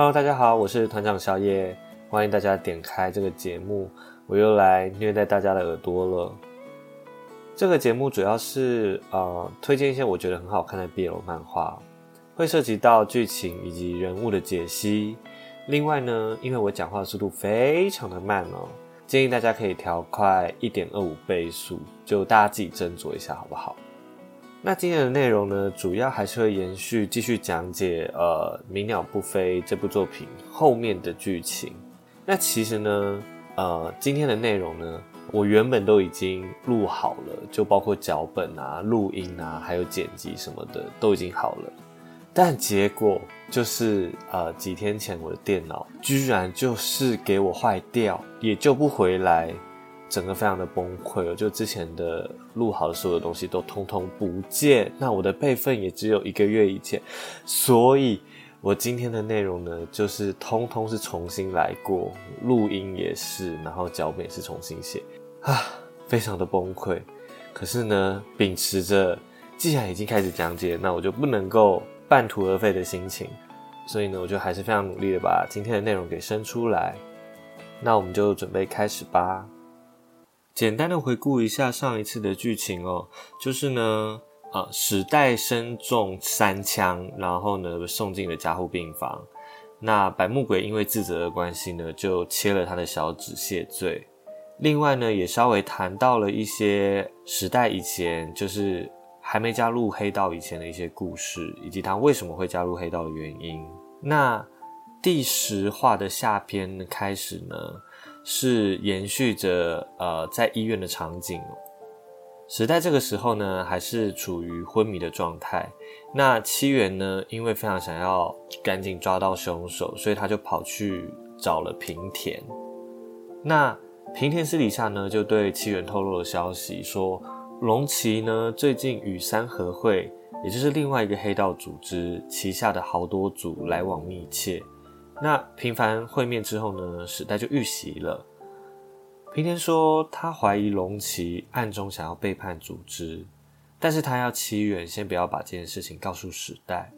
Hello，大家好，我是团长宵夜，欢迎大家点开这个节目，我又来虐待大家的耳朵了。这个节目主要是呃推荐一些我觉得很好看的 BL 漫画，会涉及到剧情以及人物的解析。另外呢，因为我讲话速度非常的慢哦，建议大家可以调快一点二五倍速，就大家自己斟酌一下好不好？那今天的内容呢，主要还是会延续继续讲解呃《鸣鸟不飞》这部作品后面的剧情。那其实呢，呃，今天的内容呢，我原本都已经录好了，就包括脚本啊、录音啊，还有剪辑什么的都已经好了。但结果就是呃几天前我的电脑居然就是给我坏掉，也救不回来。整个非常的崩溃了，就之前的录好的所有东西都通通不见，那我的备份也只有一个月以前，所以我今天的内容呢，就是通通是重新来过，录音也是，然后脚本也是重新写，啊，非常的崩溃。可是呢，秉持着既然已经开始讲解，那我就不能够半途而废的心情，所以呢，我就还是非常努力的把今天的内容给生出来。那我们就准备开始吧。简单的回顾一下上一次的剧情哦，就是呢，呃，史代身中三枪，然后呢送进了加护病房。那白木鬼因为自责的关系呢，就切了他的小指谢罪。另外呢，也稍微谈到了一些时代以前，就是还没加入黑道以前的一些故事，以及他为什么会加入黑道的原因。那第十话的下篇开始呢？是延续着呃在医院的场景。时代这个时候呢，还是处于昏迷的状态。那七元呢，因为非常想要赶紧抓到凶手，所以他就跑去找了平田。那平田私底下呢，就对七元透露了消息，说龙崎呢最近与三合会，也就是另外一个黑道组织旗下的好多组来往密切。那频繁会面之后呢，史代就遇袭了。平田说他怀疑龙崎暗中想要背叛组织，但是他要七远先不要把这件事情告诉史代。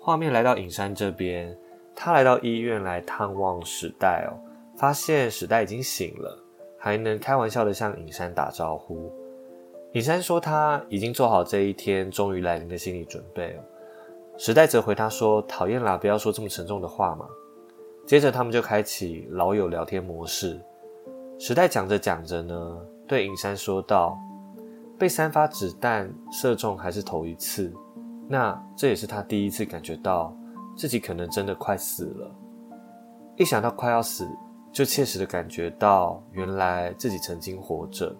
画面来到影山这边，他来到医院来探望史代哦，发现史代已经醒了，还能开玩笑的向影山打招呼。影山说他已经做好这一天终于来临的心理准备哦。史代则回他说：“讨厌啦，不要说这么沉重的话嘛。”接着，他们就开启老友聊天模式。时代讲着讲着呢，对影山说道：“被三发子弹射中还是头一次，那这也是他第一次感觉到自己可能真的快死了。一想到快要死，就切实的感觉到原来自己曾经活着。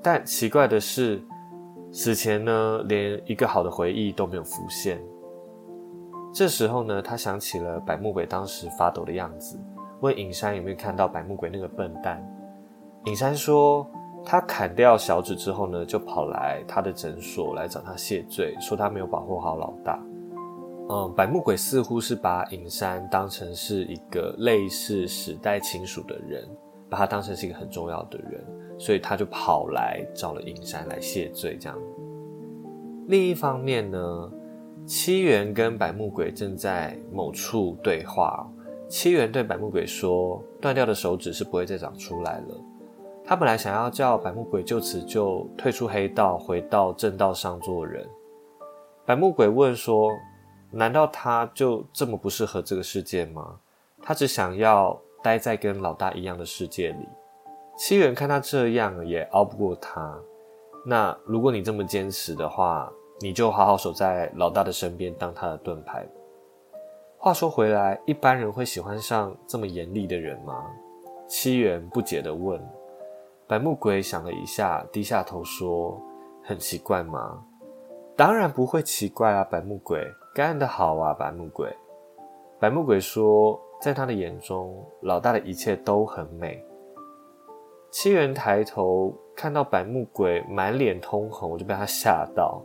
但奇怪的是，死前呢，连一个好的回忆都没有浮现。”这时候呢，他想起了百目鬼当时发抖的样子，问尹山有没有看到百目鬼那个笨蛋。尹山说，他砍掉小指之后呢，就跑来他的诊所来找他谢罪，说他没有保护好老大。嗯，百目鬼似乎是把尹山当成是一个类似史代亲属的人，把他当成是一个很重要的人，所以他就跑来找了尹山来谢罪。这样。另一方面呢？七元跟百目鬼正在某处对话。七元对百目鬼说：“断掉的手指是不会再长出来了。”他本来想要叫百目鬼就此就退出黑道，回到正道上做人。百目鬼问说：“难道他就这么不适合这个世界吗？他只想要待在跟老大一样的世界里。”七元看他这样也熬不过他。那如果你这么坚持的话，你就好好守在老大的身边，当他的盾牌。话说回来，一般人会喜欢上这么严厉的人吗？七元不解地问。白木鬼想了一下，低下头说：“很奇怪吗？当然不会奇怪啊，白木鬼干得好啊，白木鬼。”白木鬼说：“在他的眼中，老大的一切都很美。”七元抬头看到白木鬼满脸通红，我就被他吓到。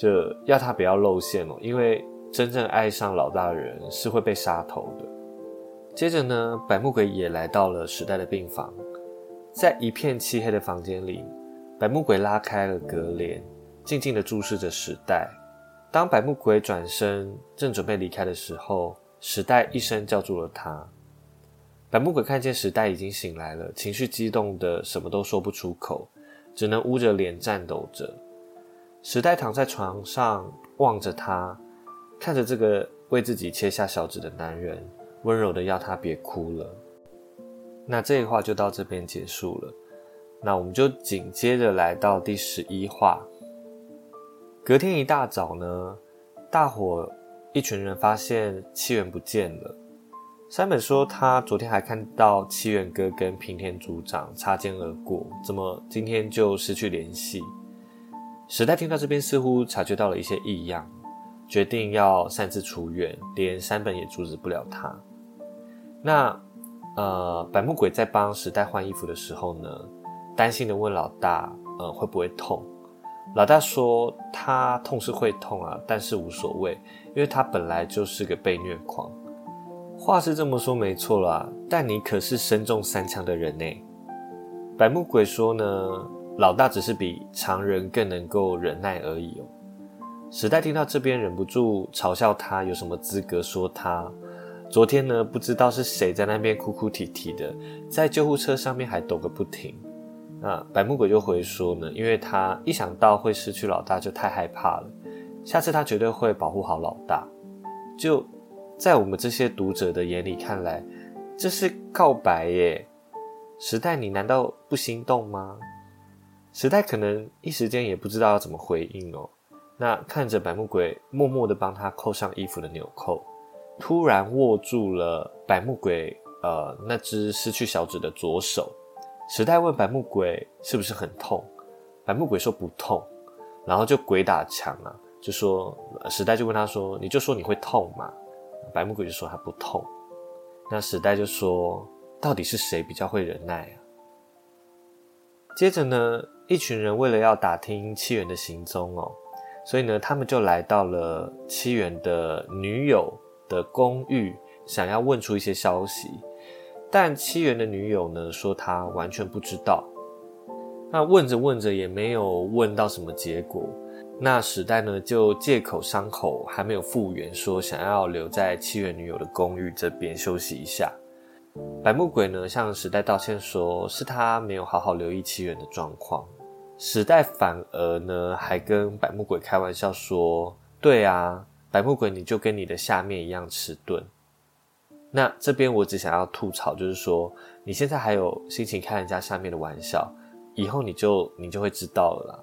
就要他不要露馅哦，因为真正爱上老大的人是会被杀头的。接着呢，百目鬼也来到了时代的病房，在一片漆黑的房间里，百目鬼拉开了隔帘，静静的注视着时代。当百目鬼转身正准备离开的时候，时代一声叫住了他。白木鬼看见时代已经醒来了，情绪激动的什么都说不出口，只能捂着脸颤抖着。时代躺在床上望着他，看着这个为自己切下小指的男人，温柔的要他别哭了。那这一话就到这边结束了。那我们就紧接着来到第十一话。隔天一大早呢，大伙一群人发现七元不见了。山本说，他昨天还看到七元哥跟平田组长擦肩而过，怎么今天就失去联系？时代听到这边，似乎察觉到了一些异样，决定要擅自出院，连山本也阻止不了他。那呃，百目鬼在帮时代换衣服的时候呢，担心的问老大，呃，会不会痛？老大说，他痛是会痛啊，但是无所谓，因为他本来就是个被虐狂。话是这么说没错啦，但你可是身中三枪的人呢。百目鬼说呢，老大只是比常人更能够忍耐而已哦。时代听到这边忍不住嘲笑他，有什么资格说他？昨天呢，不知道是谁在那边哭哭啼啼的，在救护车上面还抖个不停。那白木鬼就回说呢，因为他一想到会失去老大就太害怕了，下次他绝对会保护好老大。就。在我们这些读者的眼里看来，这是告白耶。时代，你难道不心动吗？时代可能一时间也不知道要怎么回应哦。那看着百目鬼默默的帮他扣上衣服的纽扣，突然握住了百目鬼呃那只失去小指的左手。时代问百目鬼是不是很痛？百目鬼说不痛，然后就鬼打墙啊，就说时代就问他说，你就说你会痛嘛？白木鬼就说他不痛，那时代就说到底是谁比较会忍耐啊？接着呢，一群人为了要打听七元的行踪哦，所以呢，他们就来到了七元的女友的公寓，想要问出一些消息。但七元的女友呢，说她完全不知道。那问着问着也没有问到什么结果。那时代呢，就借口伤口还没有复原，说想要留在七元女友的公寓这边休息一下。白木鬼呢向时代道歉，说是他没有好好留意七元的状况。时代反而呢还跟白木鬼开玩笑说：“对啊，白木鬼你就跟你的下面一样迟钝。”那这边我只想要吐槽，就是说你现在还有心情开人家下面的玩笑，以后你就你就会知道了啦。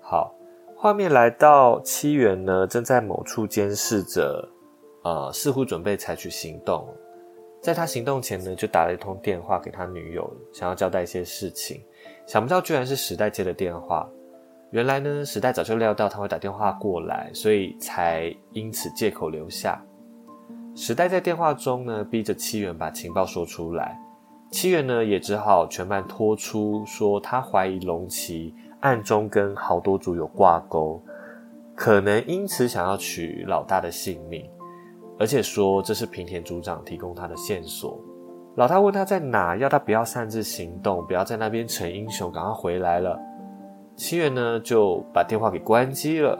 好。画面来到七元呢，正在某处监视着，呃，似乎准备采取行动。在他行动前呢，就打了一通电话给他女友，想要交代一些事情。想不到居然是时代接的电话。原来呢，时代早就料到他会打电话过来，所以才因此借口留下。时代在电话中呢，逼着七元把情报说出来。七元呢，也只好全盘托出，说他怀疑龙崎。暗中跟好多组有挂钩，可能因此想要取老大的性命，而且说这是平田组长提供他的线索。老大问他在哪，要他不要擅自行动，不要在那边逞英雄，赶快回来了。七元呢就把电话给关机了。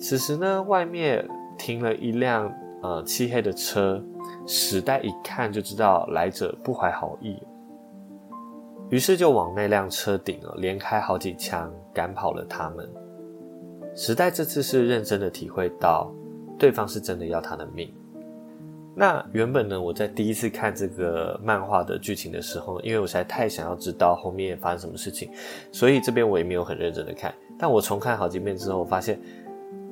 此时呢，外面停了一辆呃漆黑的车，时代一看就知道来者不怀好意。于是就往那辆车顶了，连开好几枪，赶跑了他们。时代这次是认真的体会到，对方是真的要他的命。那原本呢，我在第一次看这个漫画的剧情的时候，因为我实在太想要知道后面发生什么事情，所以这边我也没有很认真的看。但我重看好几遍之后，我发现，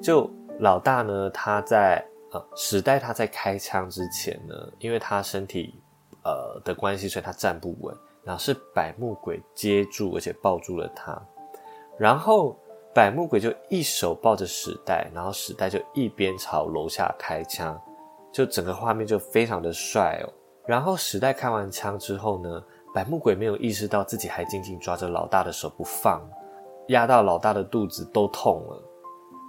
就老大呢，他在呃时代他在开枪之前呢，因为他身体呃的关系，所以他站不稳。然后是百目鬼接住，而且抱住了他，然后百目鬼就一手抱着史代，然后史代就一边朝楼下开枪，就整个画面就非常的帅哦。然后史代开完枪之后呢，百目鬼没有意识到自己还紧紧抓着老大的手不放，压到老大的肚子都痛了。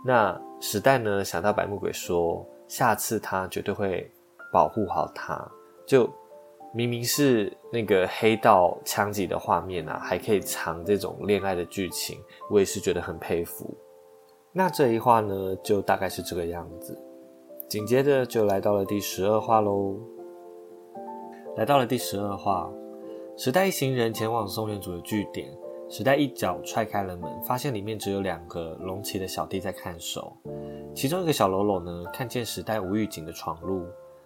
那史代呢想到百目鬼说，下次他绝对会保护好他，就。明明是那个黑道枪击的画面啊，还可以藏这种恋爱的剧情，我也是觉得很佩服。那这一话呢，就大概是这个样子。紧接着就来到了第十二话喽。来到了第十二话，时代一行人前往松原组的据点。时代一脚踹开了门，发现里面只有两个龙骑的小弟在看守。其中一个小喽啰呢，看见时代无预警的闯入，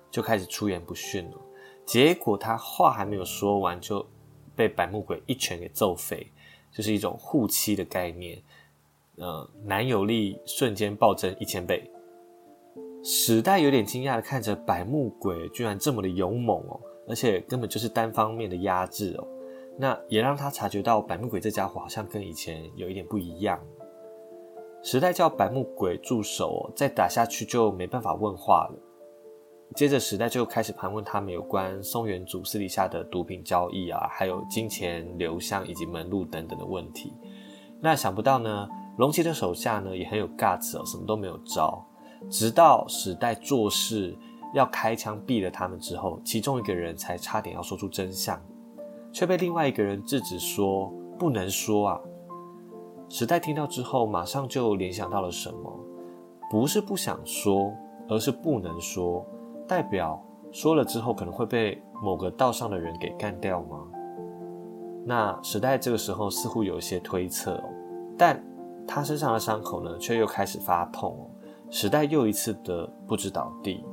就开始出言不逊了。结果他话还没有说完，就被白木鬼一拳给揍飞，就是一种护妻的概念。呃，男友力瞬间暴增一千倍。时代有点惊讶的看着白木鬼，居然这么的勇猛哦，而且根本就是单方面的压制哦。那也让他察觉到白木鬼这家伙好像跟以前有一点不一样。时代叫白木鬼住手，哦再打下去就没办法问话了。接着时代就开始盘问他们有关松原组私底下的毒品交易啊，还有金钱流向以及门路等等的问题。那想不到呢，龙骑的手下呢也很有 guts 哦，什么都没有招。直到时代做事要开枪毙了他们之后，其中一个人才差点要说出真相。却被另外一个人制止说不能说啊！时代听到之后，马上就联想到了什么？不是不想说，而是不能说，代表说了之后可能会被某个道上的人给干掉吗？那时代这个时候似乎有一些推测哦，但他身上的伤口呢，却又开始发痛哦。时代又一次的不知倒地。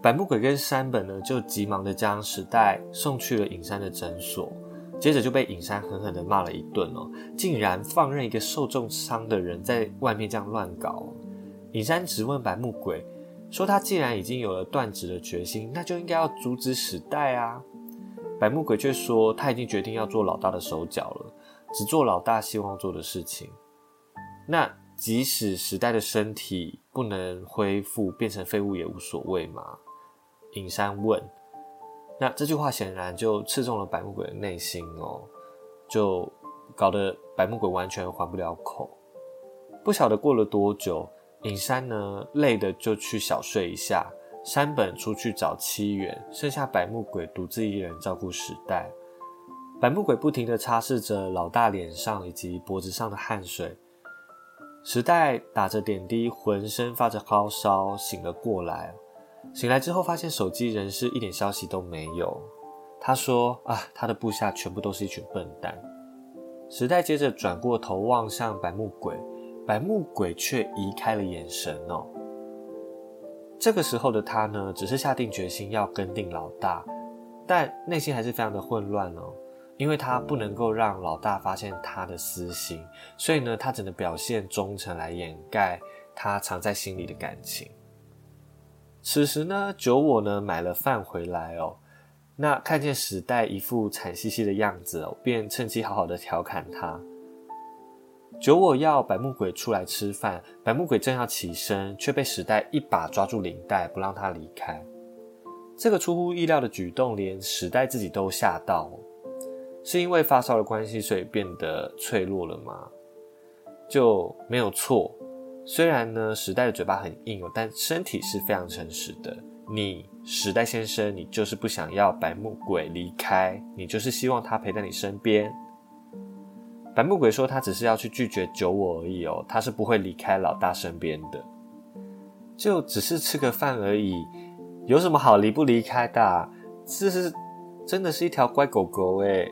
白木鬼跟山本呢，就急忙的将史代送去了隐山的诊所，接着就被隐山狠狠的骂了一顿哦，竟然放任一个受重伤的人在外面这样乱搞。隐山质问白木鬼，说他既然已经有了断指的决心，那就应该要阻止史代啊。白木鬼却说他已经决定要做老大的手脚了，只做老大希望做的事情。那即使时代的身体不能恢复，变成废物也无所谓嘛。隐山问：“那这句话显然就刺中了白木鬼的内心哦，就搞得白木鬼完全还不了口。不晓得过了多久，隐山呢累的就去小睡一下，山本出去找七元，剩下百木鬼独自一人照顾时代。百木鬼不停的擦拭着老大脸上以及脖子上的汗水，时代打着点滴，浑身发着高烧，醒了过来。”醒来之后，发现手机仍是一点消息都没有。他说：“啊，他的部下全部都是一群笨蛋。”时代接着转过头望向百木鬼，白木鬼却移开了眼神哦。这个时候的他呢，只是下定决心要跟定老大，但内心还是非常的混乱哦，因为他不能够让老大发现他的私心，所以呢，他只能表现忠诚来掩盖他藏在心里的感情。此时呢，九我呢买了饭回来哦，那看见史代一副惨兮兮的样子哦，便趁机好好的调侃他。九我要白木鬼出来吃饭，白木鬼正要起身，却被史代一把抓住领带，不让他离开。这个出乎意料的举动，连史代自己都吓到。是因为发烧的关系，所以变得脆弱了吗？就没有错。虽然呢，时代的嘴巴很硬哦，但身体是非常诚实的。你时代先生，你就是不想要白木鬼离开，你就是希望他陪在你身边。白木鬼说他只是要去拒绝酒我而已哦，他是不会离开老大身边的，就只是吃个饭而已，有什么好离不离开的？这是真的是一条乖狗狗诶。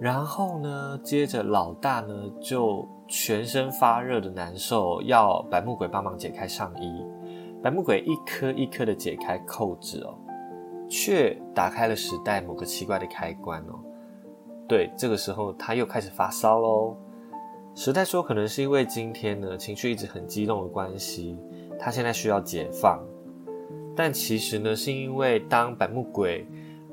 然后呢，接着老大呢就。全身发热的难受，要白木鬼帮忙解开上衣。白木鬼一颗一颗的解开扣子哦，却打开了时代某个奇怪的开关哦。对，这个时候他又开始发烧喽。时代说，可能是因为今天呢情绪一直很激动的关系，他现在需要解放。但其实呢，是因为当白木鬼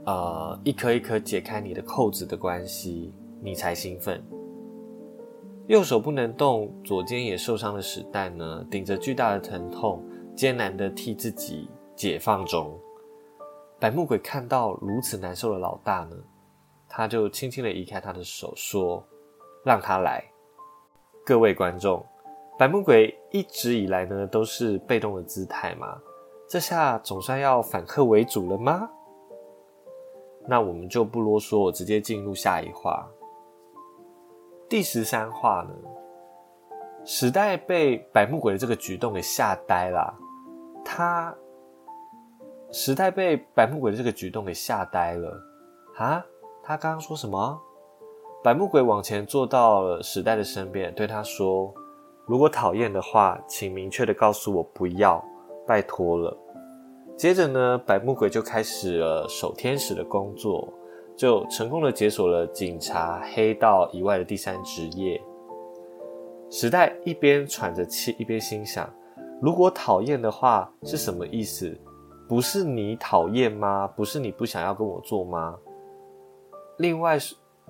呃一颗一颗解开你的扣子的关系，你才兴奋。右手不能动，左肩也受伤的时代呢，顶着巨大的疼痛，艰难的替自己解放中。白木鬼看到如此难受的老大呢，他就轻轻的移开他的手，说：“让他来。”各位观众，白木鬼一直以来呢都是被动的姿态嘛，这下总算要反客为主了吗？那我们就不啰嗦，我直接进入下一话。第十三话呢，时代被白木鬼的这个举动给吓呆了。他时代被白木鬼的这个举动给吓呆了啊！他刚刚说什么？白木鬼往前坐到了时代的身边，对他说：“如果讨厌的话，请明确的告诉我不要，拜托了。”接着呢，百木鬼就开始了守天使的工作，就成功的解锁了警察黑道以外的第三职业。时代一边喘着气，一边心想：如果讨厌的话是什么意思？不是你讨厌吗？不是你不想要跟我做吗？另外，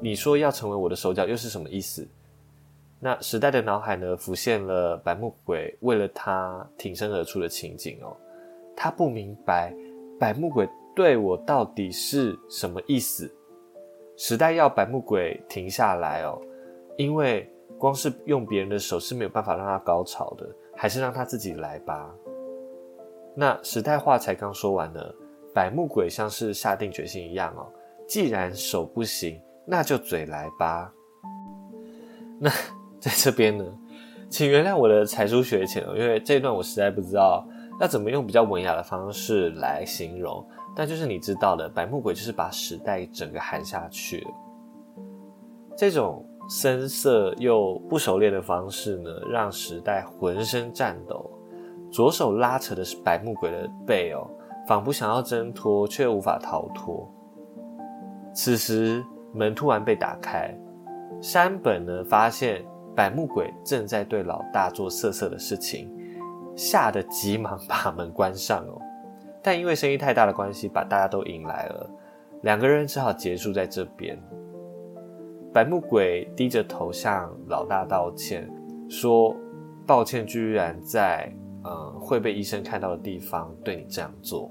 你说要成为我的手脚又是什么意思？那时代的脑海呢，浮现了百木鬼为了他挺身而出的情景哦。他不明白百木鬼对我到底是什么意思。时代要百木鬼停下来哦，因为光是用别人的手是没有办法让他高潮的，还是让他自己来吧。那时代话才刚说完呢，百木鬼像是下定决心一样哦，既然手不行，那就嘴来吧。那 在这边呢，请原谅我的才疏学浅，因为这一段我实在不知道。要怎么用比较文雅的方式来形容？但就是你知道的，白木鬼就是把时代整个含下去了。这种深色又不熟练的方式呢，让时代浑身颤抖，左手拉扯的是白木鬼的背哦，仿佛想要挣脱，却无法逃脱。此时门突然被打开，山本呢发现百目鬼正在对老大做色色的事情。吓得急忙把门关上哦，但因为声音太大的关系，把大家都引来了。两个人只好结束在这边。百目鬼低着头向老大道歉，说：“抱歉，居然在嗯会被医生看到的地方对你这样做。”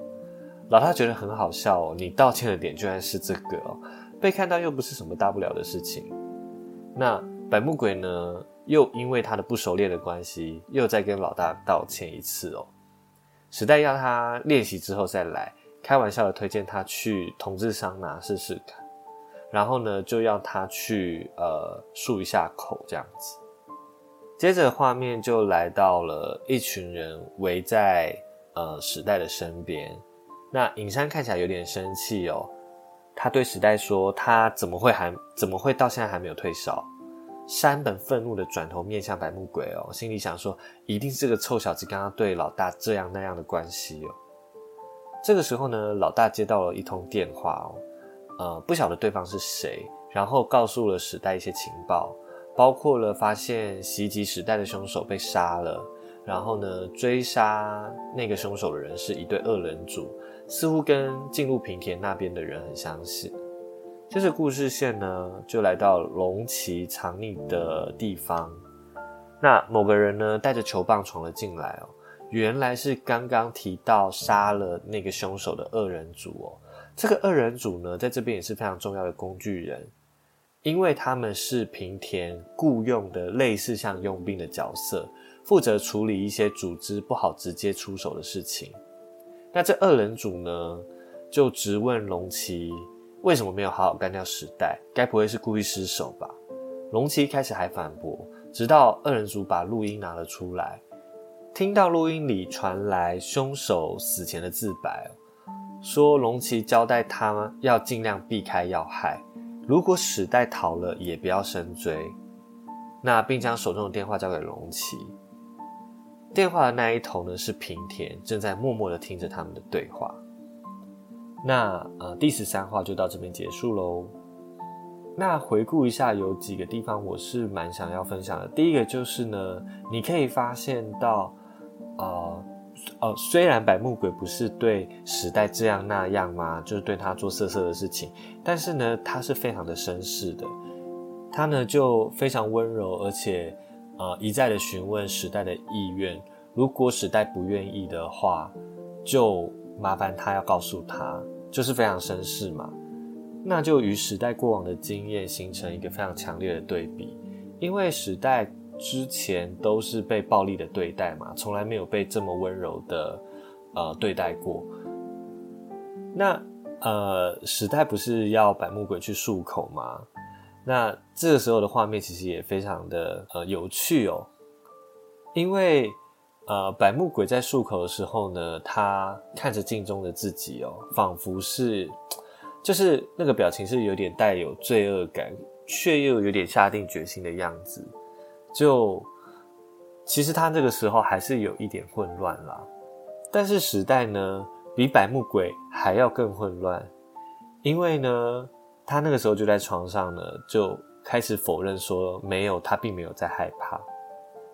老大觉得很好笑哦，你道歉的点居然是这个哦，被看到又不是什么大不了的事情。那百目鬼呢？又因为他的不熟练的关系，又再跟老大道歉一次哦。时代要他练习之后再来，开玩笑的推荐他去同志桑拿试试看，然后呢就要他去呃漱一下口这样子。接着画面就来到了一群人围在呃时代的身边，那尹山看起来有点生气哦，他对时代说：“他怎么会还怎么会到现在还没有退烧？”山本愤怒的转头面向白木鬼哦，心里想说，一定是这个臭小子刚刚对老大这样那样的关系哦。这个时候呢，老大接到了一通电话哦，呃，不晓得对方是谁，然后告诉了时代一些情报，包括了发现袭击时代的凶手被杀了，然后呢，追杀那个凶手的人是一对恶人组，似乎跟进入平田那边的人很相似。接着故事线呢，就来到龙崎藏匿的地方。那某个人呢，带着球棒闯了进来哦，原来是刚刚提到杀了那个凶手的二人组哦。这个二人组呢，在这边也是非常重要的工具人，因为他们是平田雇佣的类似像佣兵的角色，负责处理一些组织不好直接出手的事情。那这二人组呢，就直问龙崎。为什么没有好好干掉时代？该不会是故意失手吧？龙崎开始还反驳，直到二人组把录音拿了出来，听到录音里传来凶手死前的自白，说龙崎交代他要尽量避开要害，如果史代逃了也不要深追。那并将手中的电话交给龙崎。电话的那一头呢是平田，正在默默的听着他们的对话。那呃，第十三话就到这边结束喽。那回顾一下，有几个地方我是蛮想要分享的。第一个就是呢，你可以发现到，呃，呃，虽然百目鬼不是对时代这样那样嘛，就是对他做色色的事情，但是呢，他是非常的绅士的。他呢就非常温柔，而且呃一再的询问时代的意愿。如果时代不愿意的话，就。麻烦他要告诉他，就是非常绅士嘛，那就与时代过往的经验形成一个非常强烈的对比，因为时代之前都是被暴力的对待嘛，从来没有被这么温柔的呃对待过。那呃时代不是要百木鬼去漱口吗？那这个时候的画面其实也非常的呃有趣哦，因为。呃，百目鬼在漱口的时候呢，他看着镜中的自己哦，仿佛是，就是那个表情是有点带有罪恶感，却又有点下定决心的样子。就其实他这个时候还是有一点混乱啦，但是时代呢，比百目鬼还要更混乱，因为呢，他那个时候就在床上呢，就开始否认说没有，他并没有在害怕。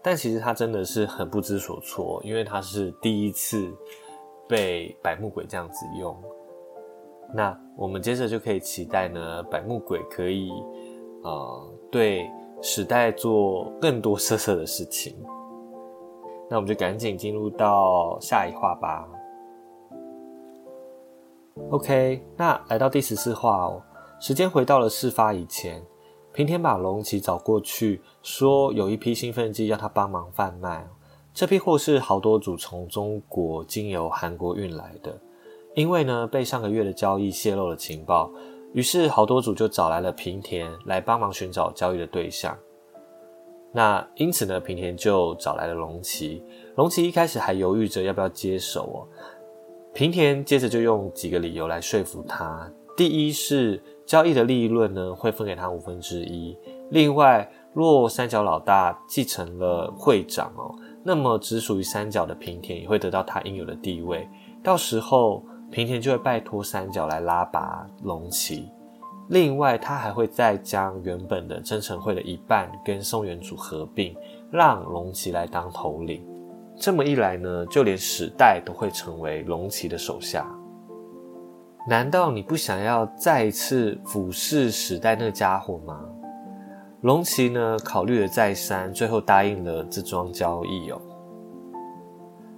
但其实他真的是很不知所措，因为他是第一次被百目鬼这样子用。那我们接着就可以期待呢，百目鬼可以呃对时代做更多色色的事情。那我们就赶紧进入到下一话吧。OK，那来到第十四话哦，时间回到了事发以前。平田把龙崎找过去，说有一批兴奋剂要他帮忙贩卖。这批货是好多组从中国经由韩国运来的。因为呢被上个月的交易泄露了情报，于是好多组就找来了平田来帮忙寻找交易的对象。那因此呢，平田就找来了龙崎。龙崎一开始还犹豫着要不要接手哦。平田接着就用几个理由来说服他。第一是。交易的利润呢，会分给他五分之一。另外，若三角老大继承了会长哦，那么只属于三角的平田也会得到他应有的地位。到时候，平田就会拜托三角来拉拔龙崎。另外，他还会再将原本的真诚会的一半跟松原组合并，让龙崎来当头领。这么一来呢，就连史代都会成为龙崎的手下。难道你不想要再一次俯视时代那个家伙吗？龙崎呢？考虑了再三，最后答应了这桩交易哦。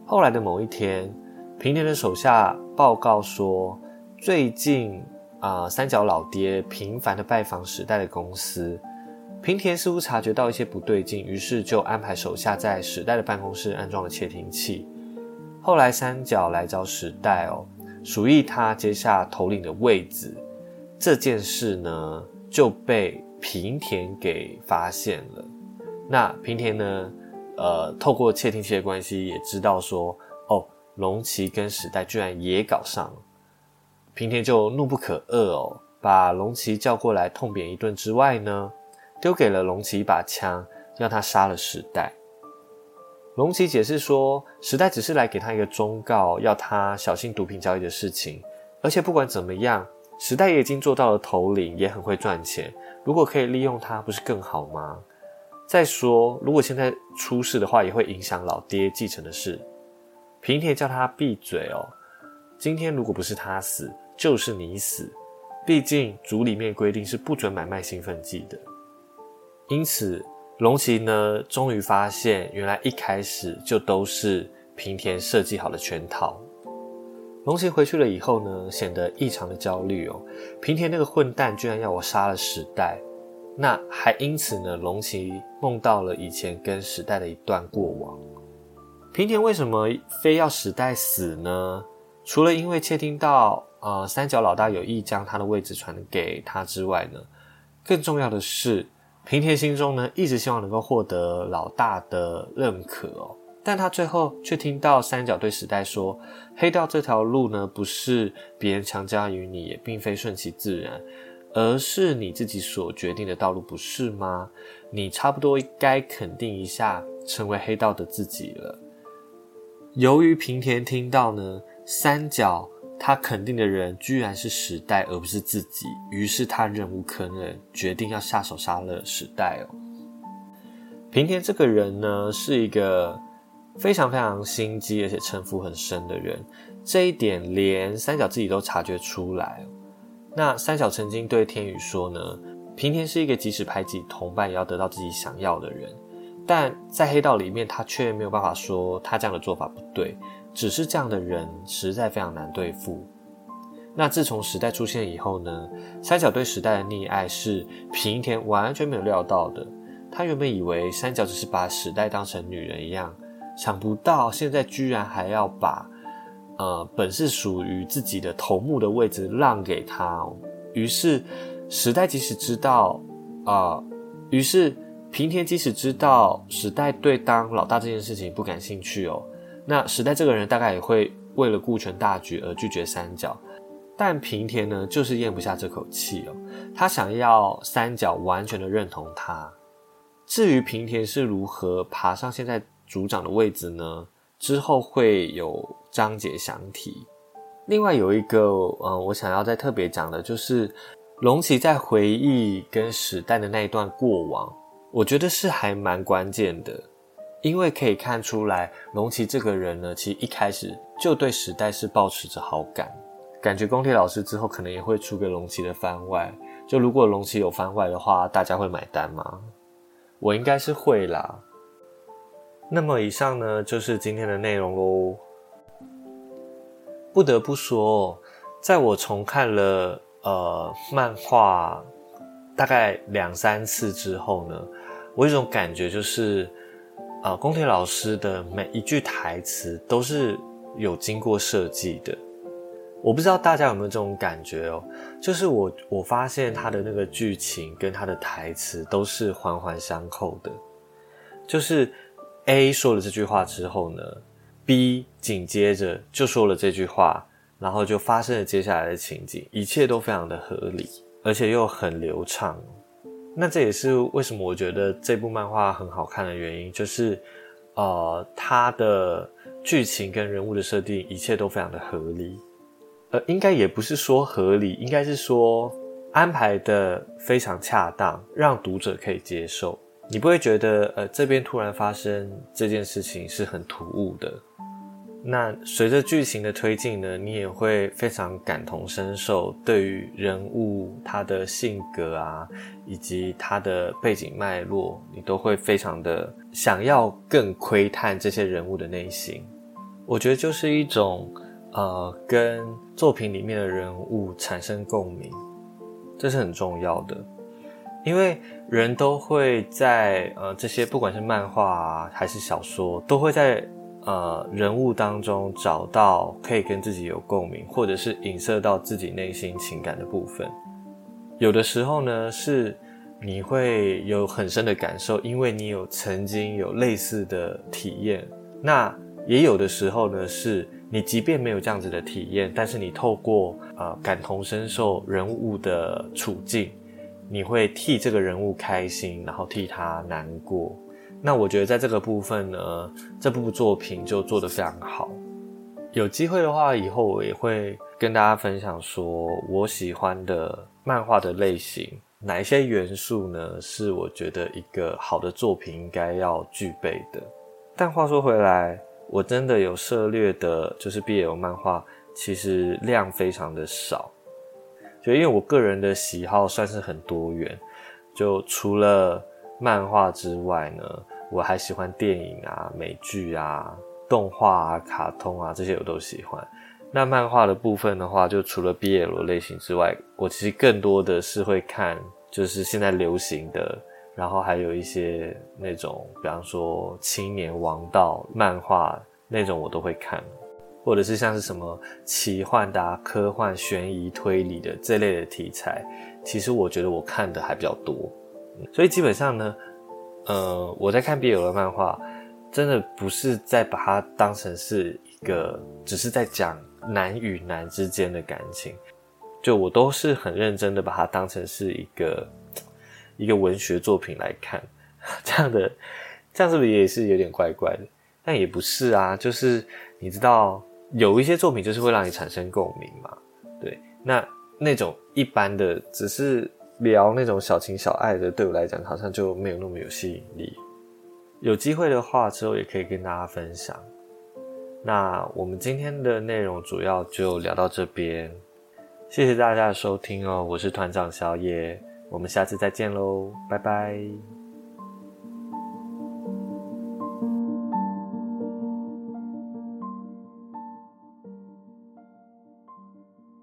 后来的某一天，平田的手下报告说，最近啊，三角老爹频繁的拜访时代的公司，平田似乎察觉到一些不对劲，于是就安排手下在时代的办公室安装了窃听器。后来三角来找时代哦。属意他接下头领的位置这件事呢，就被平田给发现了。那平田呢，呃，透过窃听器的关系，也知道说，哦，龙崎跟时代居然也搞上了。平田就怒不可遏哦，把龙崎叫过来痛扁一顿之外呢，丢给了龙崎一把枪，让他杀了时代。龙崎解释说，时代只是来给他一个忠告，要他小心毒品交易的事情。而且不管怎么样，时代也已经做到了头领，也很会赚钱。如果可以利用他，不是更好吗？再说，如果现在出事的话，也会影响老爹继承的事。平田叫他闭嘴哦。今天如果不是他死，就是你死。毕竟族里面规定是不准买卖兴奋剂的，因此。龙崎呢，终于发现，原来一开始就都是平田设计好的圈套。龙崎回去了以后呢，显得异常的焦虑哦。平田那个混蛋居然要我杀了时代，那还因此呢，龙崎梦到了以前跟时代的一段过往。平田为什么非要时代死呢？除了因为窃听到呃三角老大有意将他的位置传给他之外呢，更重要的是。平田心中呢，一直希望能够获得老大的认可哦，但他最后却听到三角对时代说：“黑道这条路呢，不是别人强加于你，也并非顺其自然，而是你自己所决定的道路，不是吗？你差不多该肯定一下，成为黑道的自己了。”由于平田听到呢，三角。他肯定的人居然是时代，而不是自己。于是他忍无可忍，决定要下手杀了时代哦。平田这个人呢，是一个非常非常心机，而且城府很深的人。这一点连三角自己都察觉出来。那三角曾经对天宇说呢，平田是一个即使排挤同伴也要得到自己想要的人。但在黑道里面，他却没有办法说他这样的做法不对。只是这样的人实在非常难对付。那自从时代出现以后呢，三角对时代的溺爱是平田完全没有料到的。他原本以为三角只是把时代当成女人一样，想不到现在居然还要把呃本是属于自己的头目的位置让给他。于是时代即使知道啊，于是平田即使知道时代对当老大这件事情不感兴趣哦，那时代这个人大概也会为了顾全大局而拒绝三角。但平田呢，就是咽不下这口气哦，他想要三角完全的认同他。至于平田是如何爬上现在组长的位置呢？之后会有章节详提。另外有一个，嗯，我想要再特别讲的，就是龙崎在回忆跟史代的那一段过往，我觉得是还蛮关键的，因为可以看出来，龙崎这个人呢，其实一开始就对时代是保持着好感。感觉宫铁老师之后可能也会出个龙崎的番外，就如果龙崎有番外的话，大家会买单吗？我应该是会啦。那么以上呢就是今天的内容喽。不得不说，在我重看了呃漫画大概两三次之后呢，我有一种感觉就是，呃宫铁老师的每一句台词都是有经过设计的。我不知道大家有没有这种感觉哦，就是我我发现他的那个剧情跟他的台词都是环环相扣的，就是 A 说了这句话之后呢，B 紧接着就说了这句话，然后就发生了接下来的情景，一切都非常的合理，而且又很流畅。那这也是为什么我觉得这部漫画很好看的原因，就是呃，它的剧情跟人物的设定一切都非常的合理。呃，应该也不是说合理，应该是说安排的非常恰当，让读者可以接受。你不会觉得，呃，这边突然发生这件事情是很突兀的。那随着剧情的推进呢，你也会非常感同身受，对于人物他的性格啊，以及他的背景脉络，你都会非常的想要更窥探这些人物的内心。我觉得就是一种。呃，跟作品里面的人物产生共鸣，这是很重要的，因为人都会在呃这些不管是漫画啊还是小说，都会在呃人物当中找到可以跟自己有共鸣，或者是影射到自己内心情感的部分。有的时候呢，是你会有很深的感受，因为你有曾经有类似的体验。那也有的时候呢，是。你即便没有这样子的体验，但是你透过呃感同身受人物的处境，你会替这个人物开心，然后替他难过。那我觉得在这个部分呢，这部作品就做得非常好。有机会的话，以后我也会跟大家分享，说我喜欢的漫画的类型，哪一些元素呢？是我觉得一个好的作品应该要具备的。但话说回来。我真的有涉猎的，就是 BL 漫画，其实量非常的少。就因为我个人的喜好算是很多元，就除了漫画之外呢，我还喜欢电影啊、美剧啊、动画啊、卡通啊这些我都喜欢。那漫画的部分的话，就除了 BL 类型之外，我其实更多的是会看，就是现在流行的。然后还有一些那种，比方说青年王道漫画那种，我都会看，或者是像是什么奇幻的、科幻、悬疑、推理的这类的题材，其实我觉得我看的还比较多。所以基本上呢，呃，我在看 BL 的漫画，真的不是在把它当成是一个，只是在讲男与男之间的感情，就我都是很认真的把它当成是一个。一个文学作品来看，这样的，这样是不是也是有点怪怪的？但也不是啊，就是你知道，有一些作品就是会让你产生共鸣嘛。对，那那种一般的，只是聊那种小情小爱的，对我来讲好像就没有那么有吸引力。有机会的话，之后也可以跟大家分享。那我们今天的内容主要就聊到这边，谢谢大家的收听哦，我是团长小野。我们下次再见喽，拜拜。